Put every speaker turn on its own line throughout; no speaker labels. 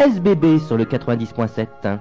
SBB sur le 90.7.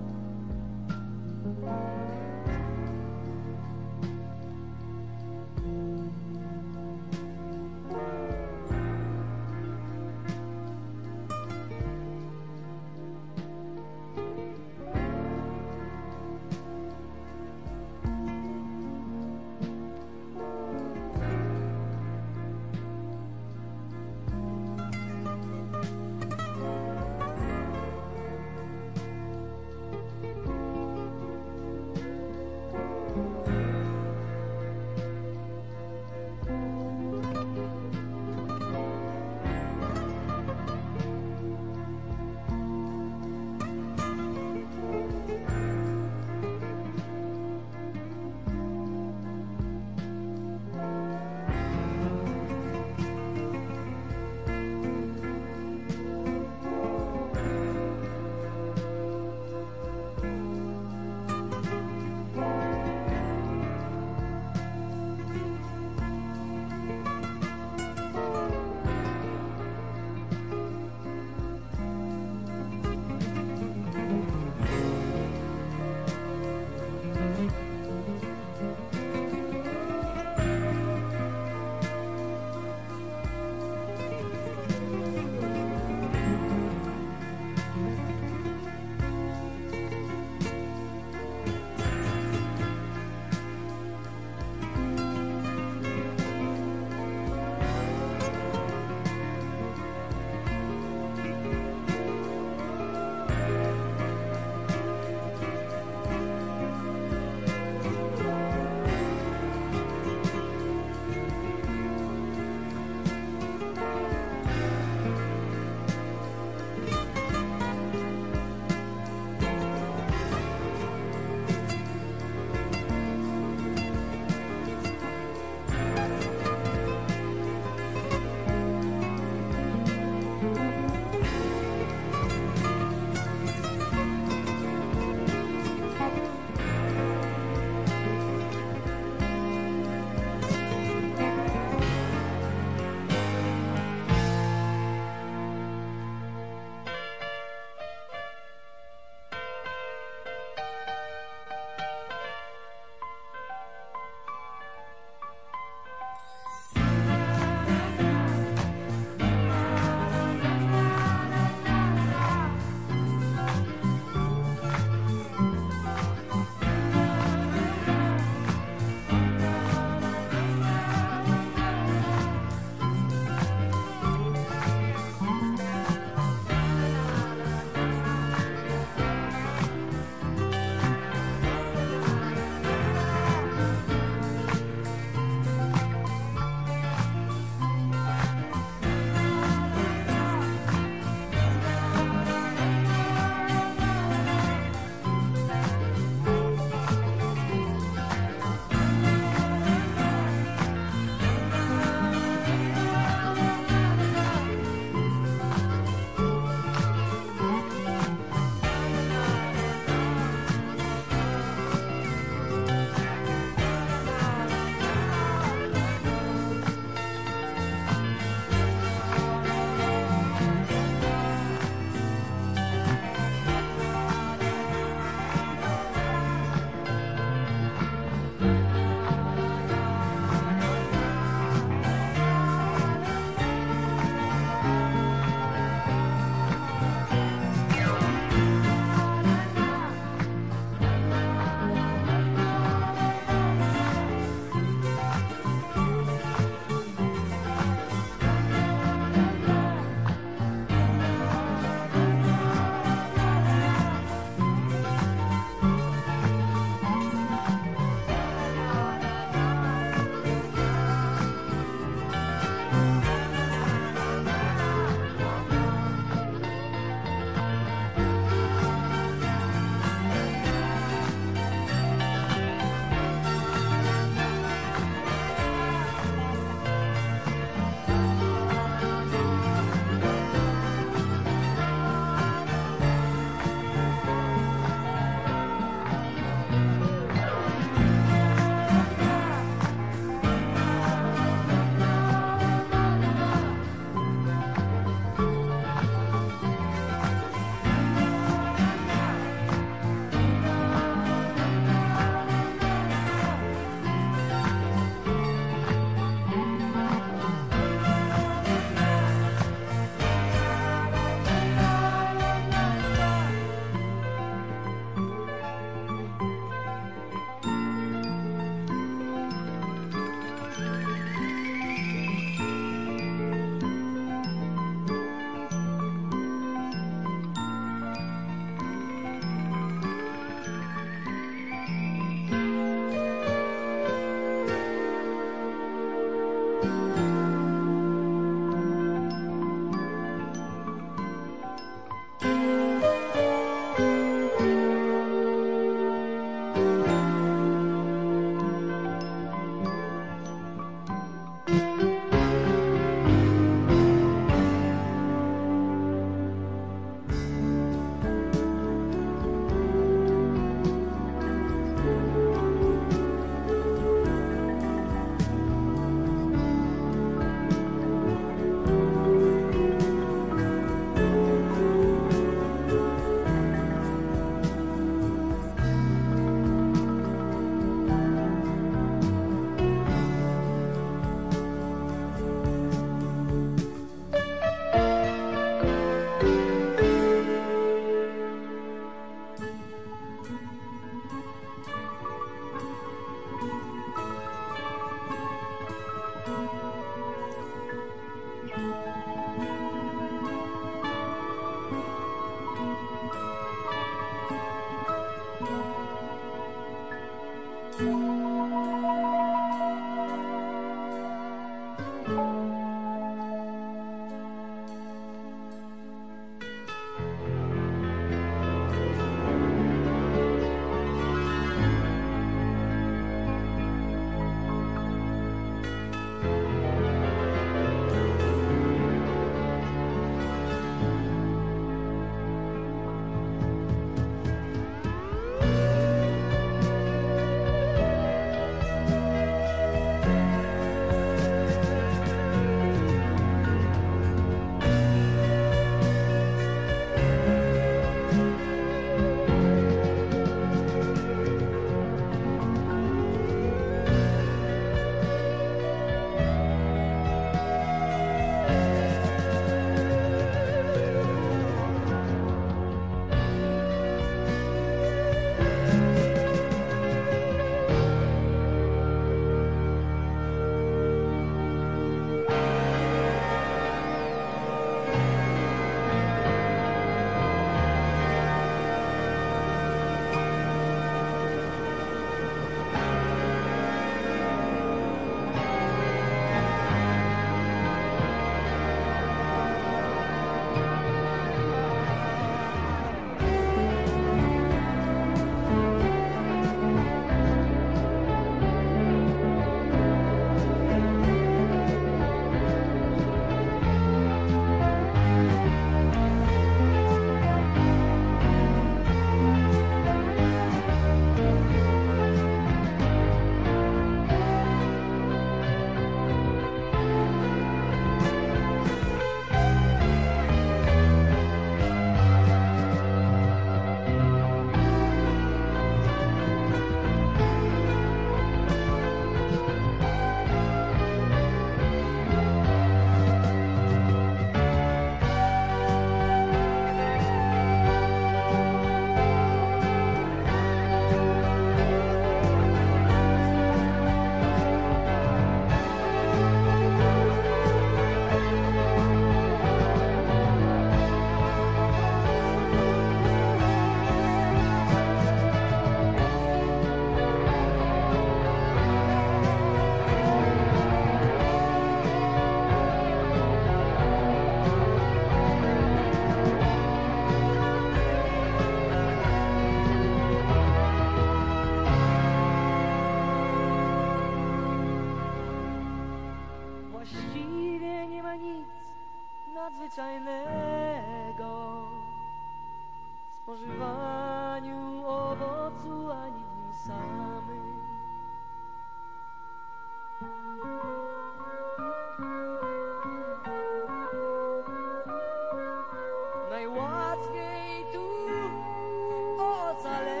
Jerusalem.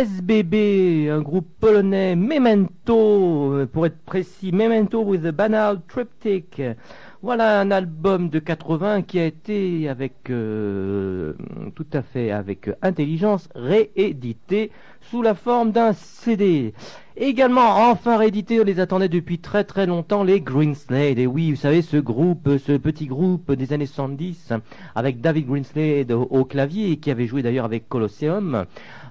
SBB, un groupe polonais, Memento, euh, pour être précis, Memento with a Banal Triptych. Voilà un album de 80 qui a été avec euh, tout à fait avec intelligence réédité sous la forme d'un CD. Également enfin réédité, on les attendait depuis très très longtemps, les Greenslade. Et oui, vous savez, ce groupe, ce petit groupe des années 70, avec David Greenslade au clavier, qui avait joué d'ailleurs avec Colosseum.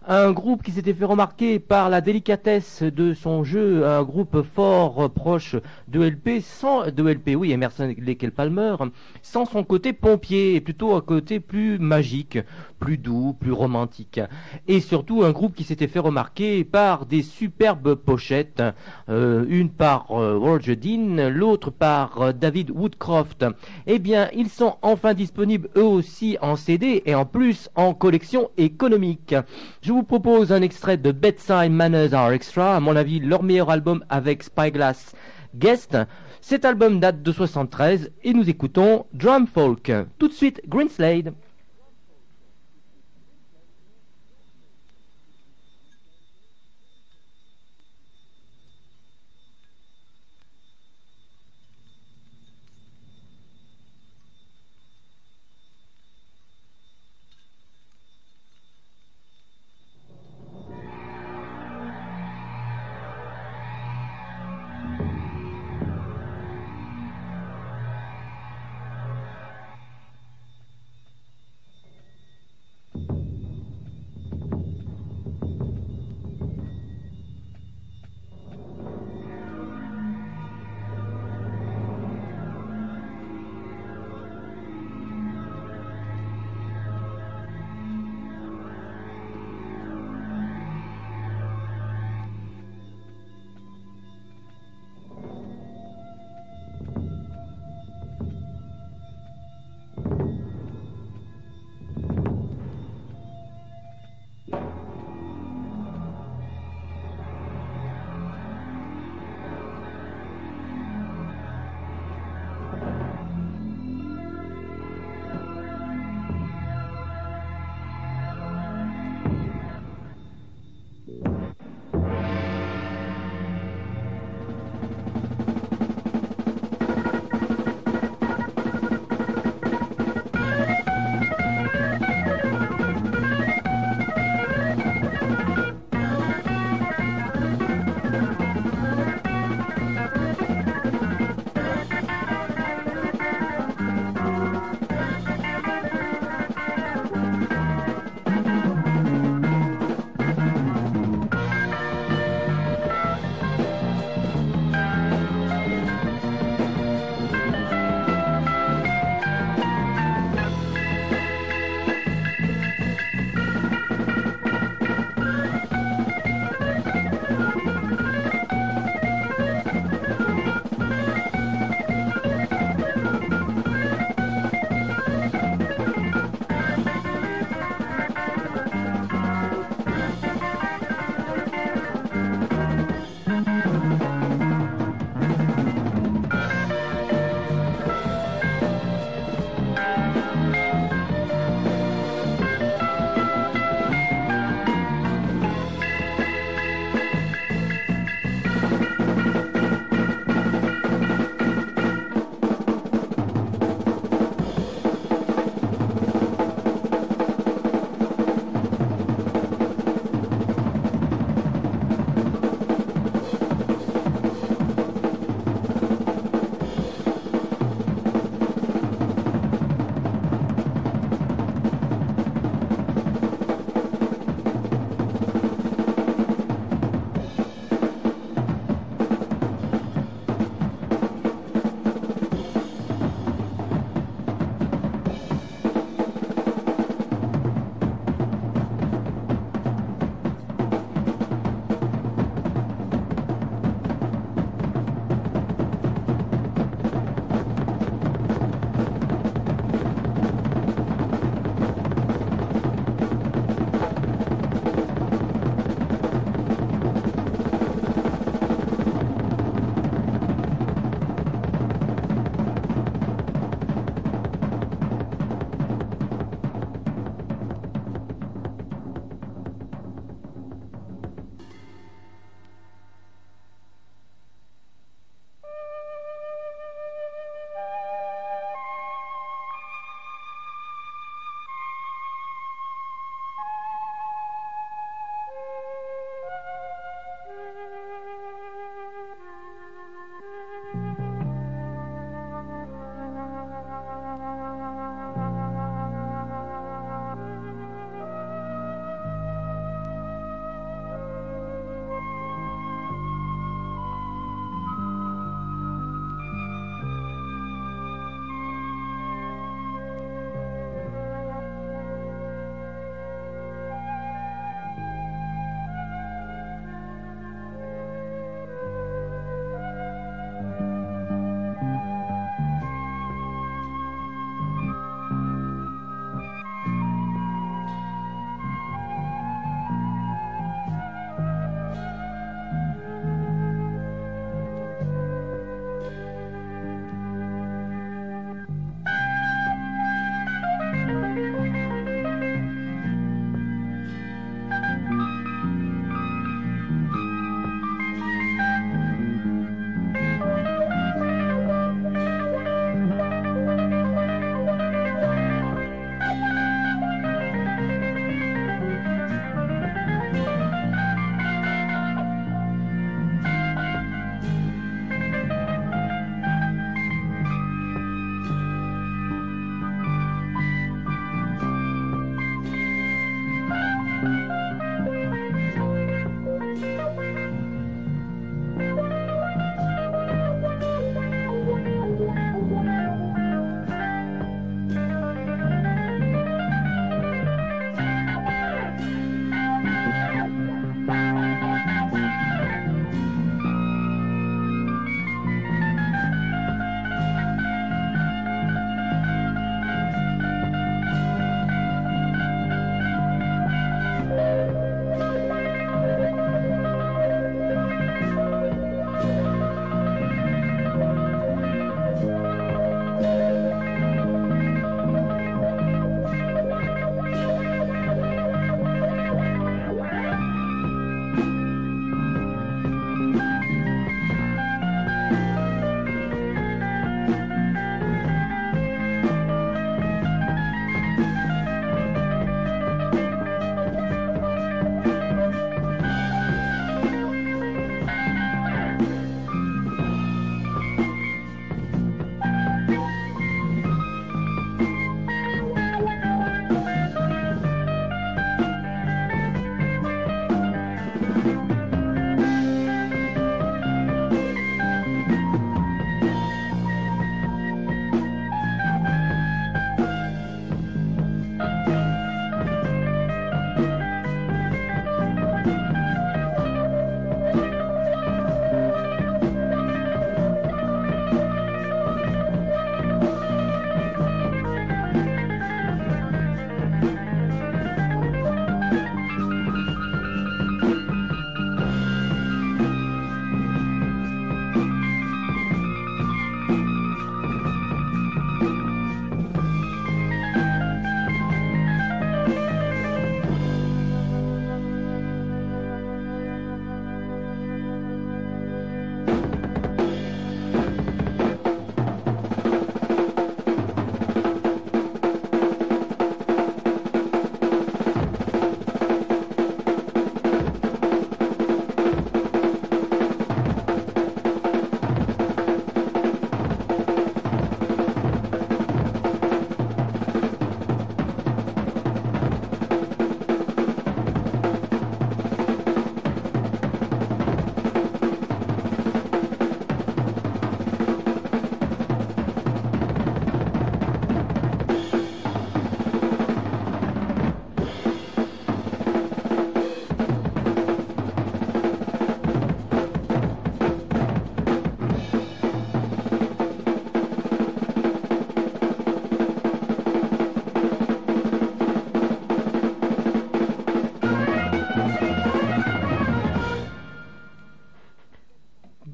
Un groupe qui s'était fait remarquer par la délicatesse de son jeu, un groupe fort proche de LP, sans de LP, oui, Emerson Palmer, sans son côté pompier, et plutôt un côté plus magique, plus doux, plus romantique. Et surtout un groupe qui s'était fait remarquer par des superbes pochettes, euh, une par euh, Roger Dean, l'autre par euh, David Woodcroft. Eh bien, ils sont enfin disponibles eux aussi en CD et en plus en collection économique. Je vous propose un extrait de Bedside Manners Are Extra, à mon avis leur meilleur album avec Spyglass Guest. Cet album date de 73 et nous écoutons Drum Folk. Tout de suite, Greenslade.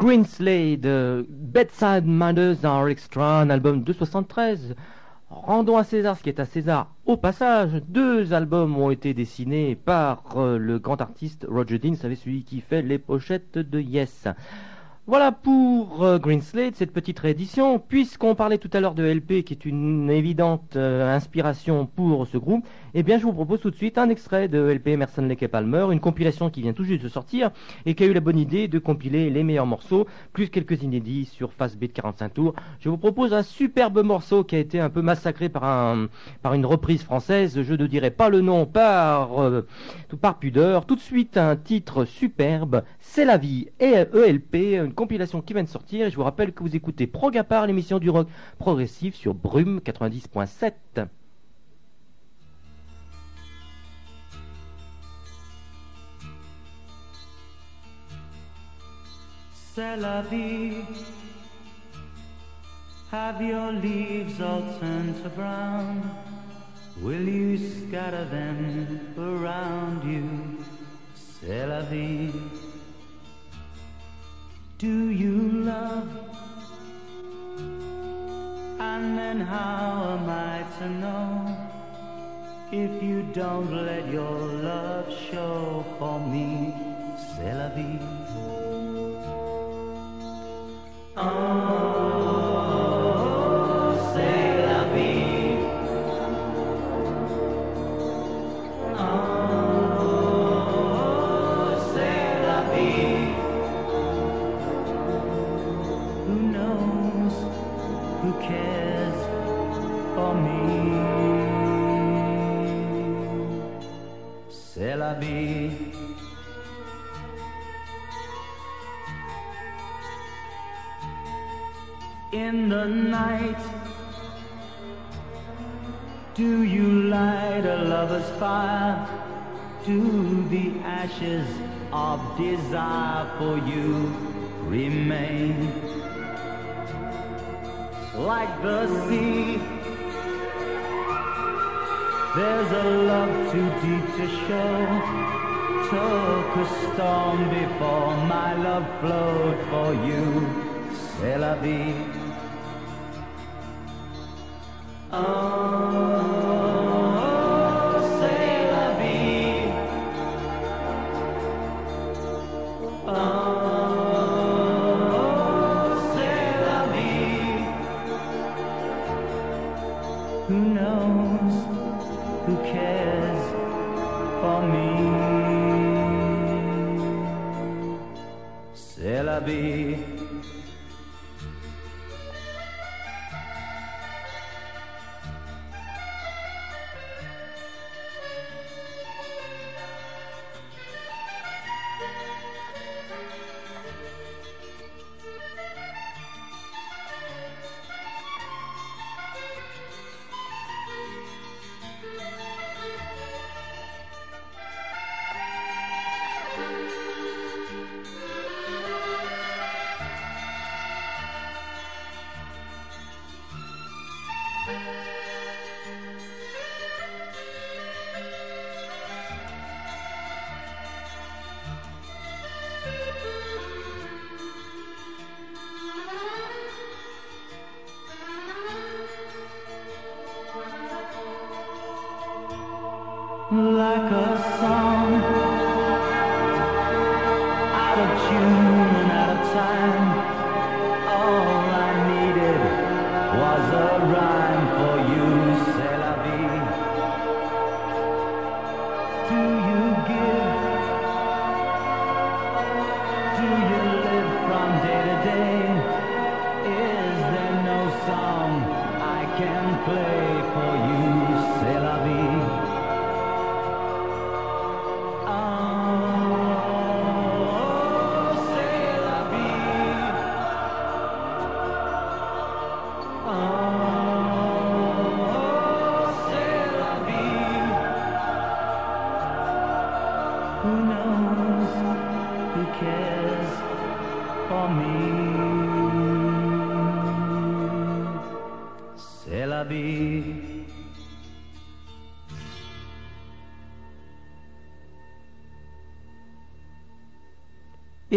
Greenslade, Bedside Manners Are Extra, un album de 73. Rendons à César ce qui est à César. Au passage, deux albums ont été dessinés par euh, le grand artiste Roger Dean, savez celui qui fait les pochettes de Yes. Voilà pour euh, Green Slate, cette petite réédition. Puisqu'on parlait tout à l'heure de LP, qui est une évidente euh, inspiration pour ce groupe, eh bien, je vous propose tout de suite un extrait de LP Emerson Lake et Palmer, une compilation qui vient tout juste de sortir et qui a eu la bonne idée de compiler les meilleurs morceaux, plus quelques inédits sur Fast Beat 45 tours. Je vous propose un superbe morceau qui a été un peu massacré par, un, par une reprise française. Je ne dirai pas le nom par, euh, par pudeur. Tout de suite, un titre superbe, C'est la vie et ELP, une compilation qui vient de sortir. Et je vous rappelle que vous écoutez Progapar, l'émission du rock progressif sur Brume 90.7.
C'est la vie. Have your leaves all turned to brown? Will you scatter them around you? C'est la vie. Do you love? And then how am I to know if you don't let your love show for me? C'est la vie. Oh, the night? Do you light a lover's fire? Do the ashes of desire for you remain? Like the sea, there's a love too deep to show. Took a storm before my love flowed for you. C'est la vie. Um.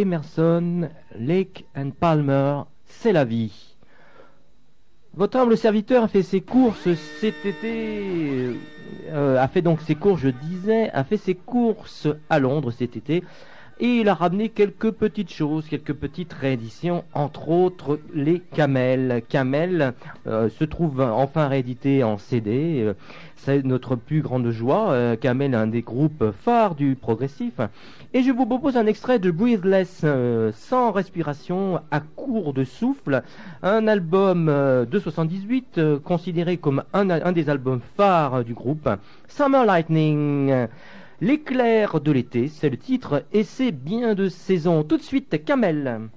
Emerson, Lake and Palmer, c'est la vie. Votre humble serviteur a fait ses courses cet été, euh, a fait donc ses courses, je disais, a fait ses courses à Londres cet été, et il a ramené quelques petites choses, quelques petites rééditions, entre autres les Camels. Camel euh, se trouve enfin réédité en CD. c'est notre plus grande joie. Euh, Camel est un des groupes phares du progressif. Et je vous propose un extrait de Breathless, euh, sans respiration, à court de souffle. Un album euh, de 78, euh, considéré comme un des albums phares du groupe. Summer Lightning. L'éclair de l'été, c'est le titre, et c'est bien de saison. Tout de suite, Camel.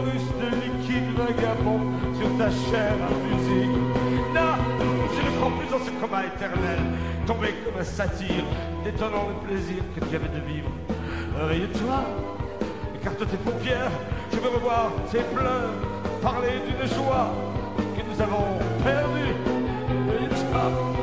De liquide vagabond sur ta chair à musique. Non, je ne crois plus dans ce coma éternel, tombé comme un satyre, détonnant le plaisir que tu avais de vivre. Réveille-toi, écarte tes paupières, je veux revoir tes pleurs, parler d'une joie que nous avons perdue. Réveille-toi,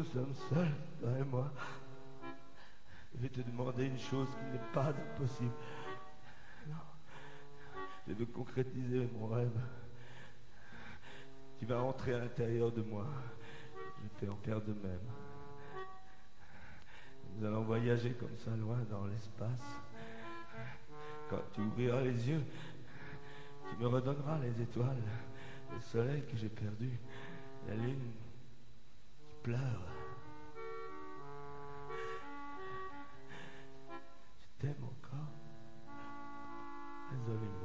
nous sommes seuls, toi et moi, je vais te demander une chose qui n'est pas impossible. Non. Je veux concrétiser mon rêve. Tu vas entrer à l'intérieur de moi. Je vais en faire de même. Nous allons voyager comme ça loin dans l'espace. Quand tu ouvriras les yeux, tu me redonneras les étoiles, le soleil que j'ai perdu, la lune qui pleure. devil come As live